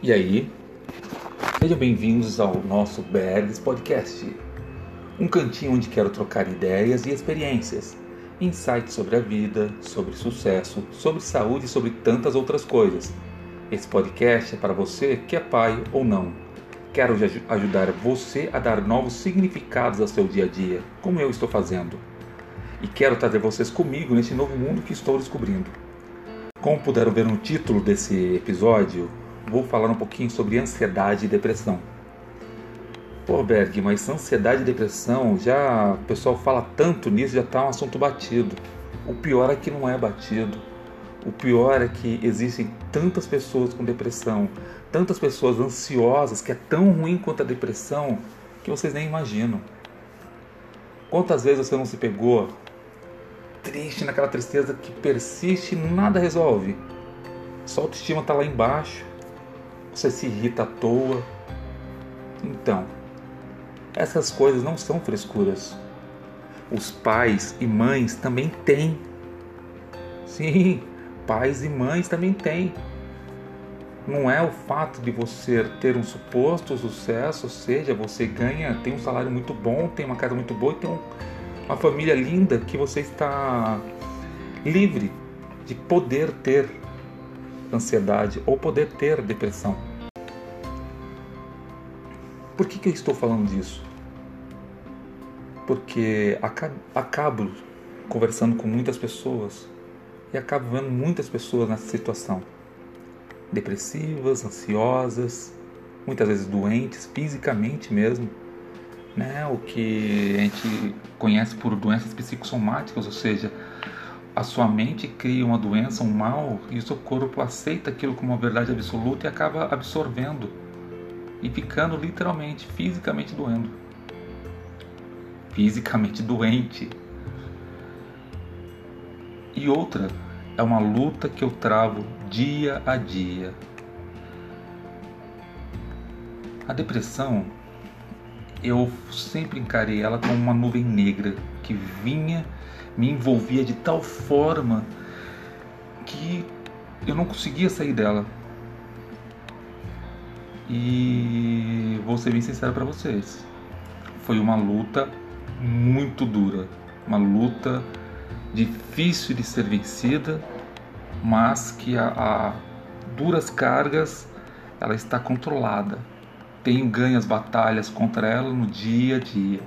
E aí? Sejam bem-vindos ao nosso Bergs Podcast, um cantinho onde quero trocar ideias e experiências, insights sobre a vida, sobre sucesso, sobre saúde e sobre tantas outras coisas. Esse podcast é para você que é pai ou não. Quero ajudar você a dar novos significados ao seu dia a dia, como eu estou fazendo. E quero trazer vocês comigo neste novo mundo que estou descobrindo. Como puderam ver no título desse episódio, vou falar um pouquinho sobre ansiedade e depressão. Pô, Berg, mas ansiedade e depressão, já o pessoal fala tanto nisso, já está um assunto batido. O pior é que não é batido. O pior é que existem tantas pessoas com depressão, tantas pessoas ansiosas, que é tão ruim quanto a depressão, que vocês nem imaginam. Quantas vezes você não se pegou triste naquela tristeza que persiste e nada resolve? Sua autoestima está lá embaixo, você se irrita à toa. Então, essas coisas não são frescuras. Os pais e mães também têm. Sim, pais e mães também têm. Não é o fato de você ter um suposto sucesso, ou seja, você ganha, tem um salário muito bom, tem uma casa muito boa e tem um, uma família linda que você está livre de poder ter ansiedade ou poder ter depressão. Por que, que eu estou falando disso? Porque acabo conversando com muitas pessoas e acabo vendo muitas pessoas nessa situação. Depressivas, ansiosas, muitas vezes doentes, fisicamente mesmo, né? o que a gente conhece por doenças psicossomáticas, ou seja, a sua mente cria uma doença, um mal, e o seu corpo aceita aquilo como uma verdade absoluta e acaba absorvendo e ficando literalmente, fisicamente doendo. Fisicamente doente. E outra é uma luta que eu travo dia a dia. A depressão, eu sempre encarei ela como uma nuvem negra que vinha, me envolvia de tal forma que eu não conseguia sair dela. E vou ser bem sincero para vocês. Foi uma luta muito dura, uma luta difícil de ser vencida, mas que a, a duras cargas ela está controlada. Tenho ganho as batalhas contra ela no dia a dia.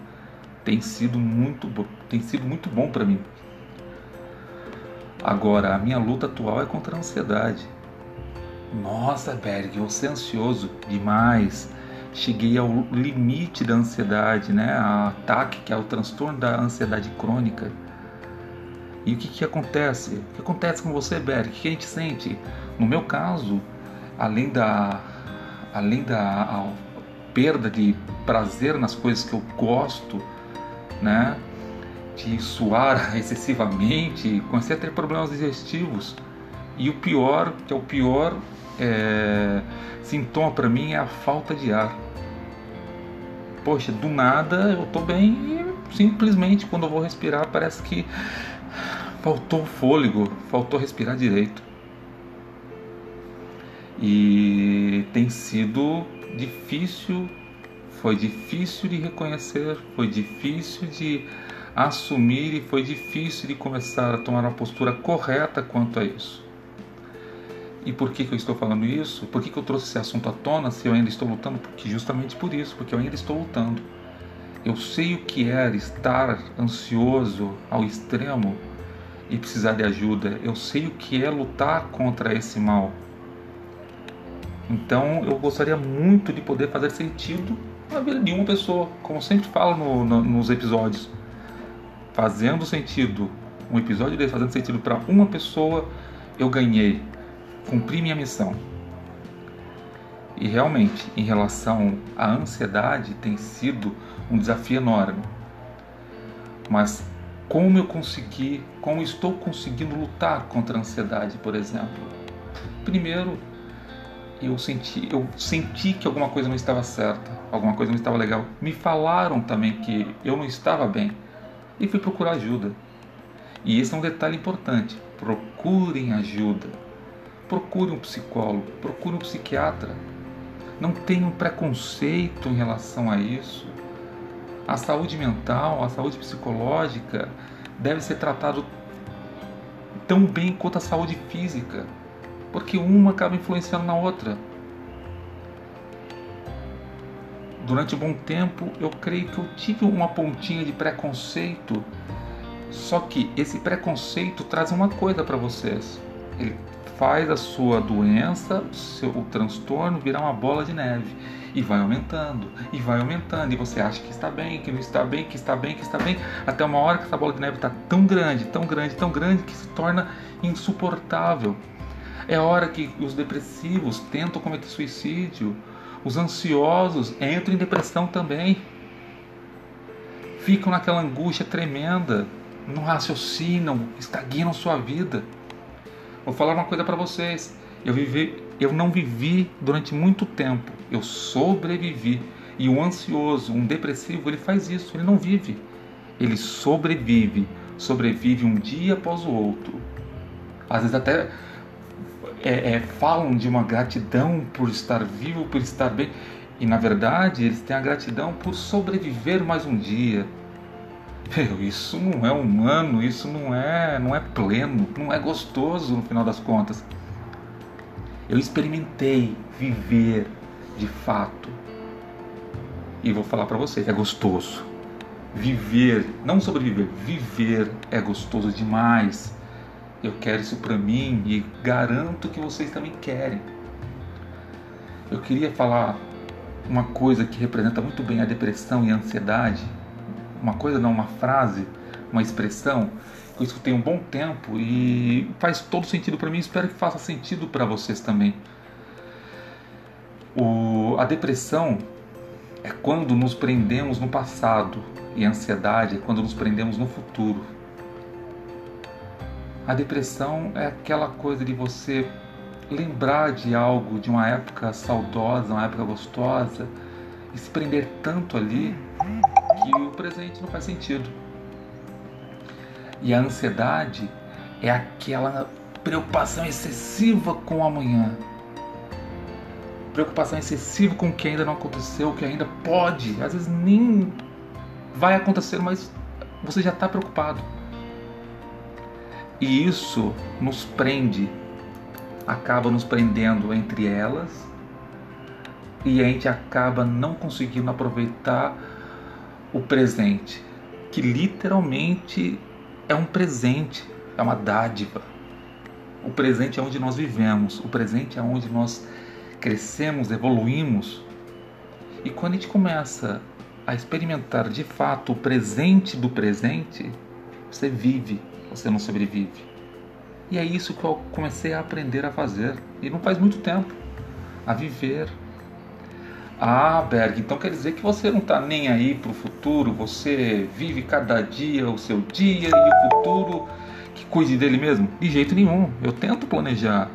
Tem sido muito, tem sido muito bom para mim. Agora, a minha luta atual é contra a ansiedade. Nossa, Berg, você é ansioso demais. Cheguei ao limite da ansiedade, né? A ataque, que é o transtorno da ansiedade crônica. E o que, que acontece? O que acontece com você, Berg? O que a gente sente? No meu caso, além da, além da perda de prazer nas coisas que eu gosto, né? De suar excessivamente, comecei a ter problemas digestivos. E o pior, que é o pior, é, sintoma para mim é a falta de ar. Poxa, do nada eu tô bem e simplesmente quando eu vou respirar parece que faltou fôlego, faltou respirar direito. E tem sido difícil, foi difícil de reconhecer, foi difícil de assumir e foi difícil de começar a tomar uma postura correta quanto a isso. E por que, que eu estou falando isso? Por que, que eu trouxe esse assunto à tona se eu ainda estou lutando? Porque justamente por isso, porque eu ainda estou lutando. Eu sei o que é estar ansioso ao extremo e precisar de ajuda. Eu sei o que é lutar contra esse mal. Então eu gostaria muito de poder fazer sentido na vida de uma pessoa, como sempre falo no, no, nos episódios. Fazendo sentido, um episódio desse fazendo sentido para uma pessoa, eu ganhei cumpri minha missão. E realmente, em relação à ansiedade, tem sido um desafio enorme. Mas como eu consegui, como estou conseguindo lutar contra a ansiedade, por exemplo? Primeiro, eu senti, eu senti que alguma coisa não estava certa, alguma coisa não estava legal. Me falaram também que eu não estava bem e fui procurar ajuda. E esse é um detalhe importante. Procurem ajuda procure um psicólogo, procure um psiquiatra. Não tenham preconceito em relação a isso. A saúde mental, a saúde psicológica deve ser tratado tão bem quanto a saúde física, porque uma acaba influenciando na outra. Durante um bom tempo, eu creio que eu tive uma pontinha de preconceito, só que esse preconceito traz uma coisa para vocês. Ele faz a sua doença, o seu o transtorno virar uma bola de neve e vai aumentando, e vai aumentando, e você acha que está bem, que não está bem, que está bem, que está bem, até uma hora que essa bola de neve está tão grande, tão grande, tão grande que se torna insuportável. É hora que os depressivos tentam cometer suicídio, os ansiosos entram em depressão também. Ficam naquela angústia tremenda, não raciocinam, estagnam sua vida. Vou falar uma coisa para vocês. Eu vivi, eu não vivi durante muito tempo. Eu sobrevivi. E o ansioso, um depressivo, ele faz isso, ele não vive. Ele sobrevive, sobrevive um dia após o outro. Às vezes até é, é, falam de uma gratidão por estar vivo, por estar bem. E na verdade eles têm a gratidão por sobreviver mais um dia. Meu, isso não é humano, isso não é, não é pleno, não é gostoso no final das contas. Eu experimentei viver de fato. E vou falar para vocês, é gostoso. Viver, não sobreviver, viver é gostoso demais. Eu quero isso para mim e garanto que vocês também querem. Eu queria falar uma coisa que representa muito bem a depressão e a ansiedade. Uma coisa não, uma frase, uma expressão eu escutei um bom tempo e faz todo sentido para mim. Espero que faça sentido para vocês também. O, a depressão é quando nos prendemos no passado e a ansiedade é quando nos prendemos no futuro. A depressão é aquela coisa de você lembrar de algo, de uma época saudosa, uma época gostosa, e se prender tanto ali que o presente não faz sentido. E a ansiedade é aquela preocupação excessiva com o amanhã. Preocupação excessiva com o que ainda não aconteceu, o que ainda pode, às vezes nem vai acontecer, mas você já está preocupado. E isso nos prende, acaba nos prendendo entre elas, e a gente acaba não conseguindo aproveitar o presente, que literalmente é um presente, é uma dádiva. O presente é onde nós vivemos, o presente é onde nós crescemos, evoluímos. E quando a gente começa a experimentar de fato o presente do presente, você vive, você não sobrevive. E é isso que eu comecei a aprender a fazer, e não faz muito tempo, a viver. Ah, Berg, então quer dizer que você não está nem aí para o futuro, você vive cada dia o seu dia e o futuro que cuide dele mesmo? De jeito nenhum. Eu tento planejar,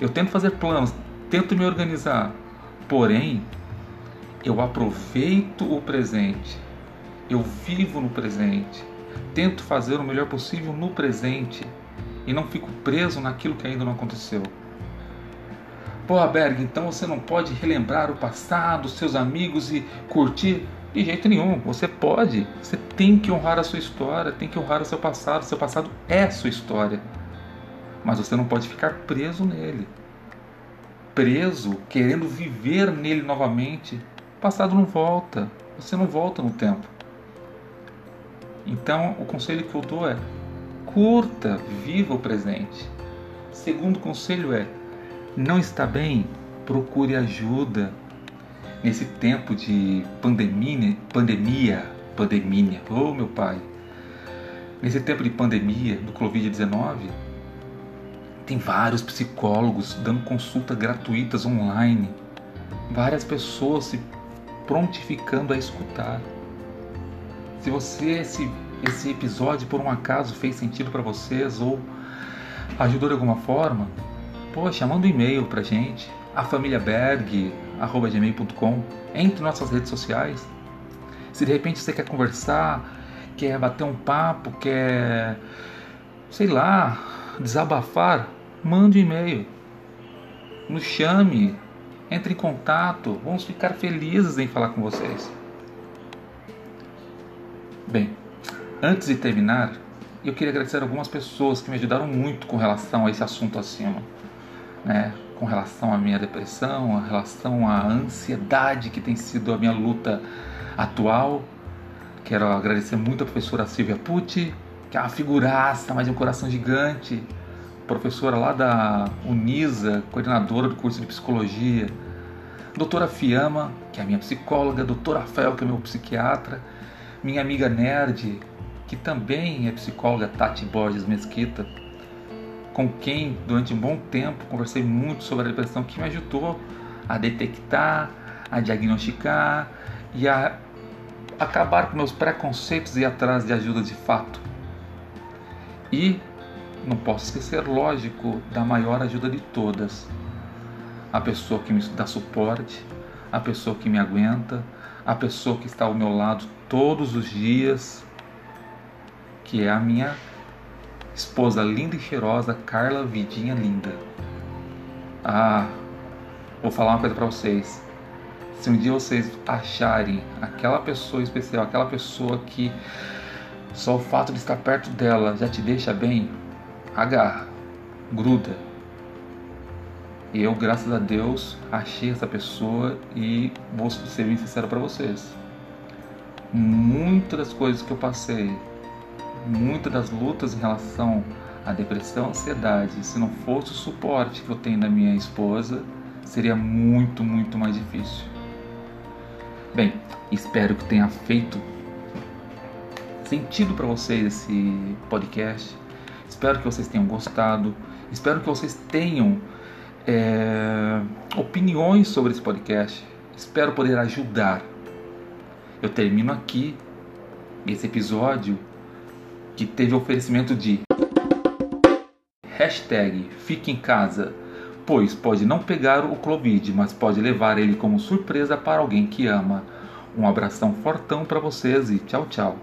eu tento fazer planos, tento me organizar. Porém, eu aproveito o presente, eu vivo no presente, tento fazer o melhor possível no presente e não fico preso naquilo que ainda não aconteceu. Pô, Berg, então você não pode relembrar o passado, seus amigos e curtir? De jeito nenhum. Você pode. Você tem que honrar a sua história, tem que honrar o seu passado. Seu passado é sua história. Mas você não pode ficar preso nele. Preso, querendo viver nele novamente. O passado não volta. Você não volta no tempo. Então, o conselho que eu dou é: curta, viva o presente. Segundo conselho é: não está bem, procure ajuda. Nesse tempo de pandemia, pandemia, pandemia, oh meu pai. Nesse tempo de pandemia do Covid-19, tem vários psicólogos dando consultas gratuitas online. Várias pessoas se prontificando a escutar. Se você esse esse episódio por um acaso fez sentido para vocês ou ajudou de alguma forma, poxa, manda um e-mail pra gente, afamiliaberg.gmail.com, entre nossas redes sociais. Se de repente você quer conversar, quer bater um papo, quer, sei lá, desabafar, mande um e-mail. Nos chame, Entre em contato, vamos ficar felizes em falar com vocês. Bem, antes de terminar, eu queria agradecer algumas pessoas que me ajudaram muito com relação a esse assunto acima, né? Com relação à minha depressão, a relação à ansiedade que tem sido a minha luta atual. Quero agradecer muito a professora Silvia Pucci, que é uma figuraça, mas é um coração gigante. Professora lá da Unisa, coordenadora do curso de psicologia. Doutora Fiamma, que é a minha psicóloga. Doutor Rafael, que é meu psiquiatra. Minha amiga Nerd, que também é psicóloga, Tati Borges Mesquita, com quem durante um bom tempo conversei muito sobre a depressão, que me ajudou a detectar, a diagnosticar e a acabar com meus preconceitos e ir atrás de ajuda de fato. E não posso esquecer, lógico, da maior ajuda de todas. A pessoa que me dá suporte, a pessoa que me aguenta, a pessoa que está ao meu lado todos os dias, que é a minha esposa linda e cheirosa, Carla Vidinha Linda. Ah, vou falar uma coisa para vocês. Se um dia vocês acharem aquela pessoa especial, aquela pessoa que só o fato de estar perto dela já te deixa bem, agarra, gruda. E eu, graças a Deus, achei essa pessoa e vou ser bem sincero para vocês. Muitas das coisas que eu passei, muitas das lutas em relação à depressão, ansiedade, se não fosse o suporte que eu tenho da minha esposa, seria muito, muito mais difícil. Bem, espero que tenha feito sentido para vocês esse podcast. Espero que vocês tenham gostado. Espero que vocês tenham é, opiniões sobre esse podcast. Espero poder ajudar. Eu termino aqui esse episódio que teve oferecimento de hashtag Fique em Casa, pois pode não pegar o Covid, mas pode levar ele como surpresa para alguém que ama. Um abração fortão para vocês e tchau, tchau.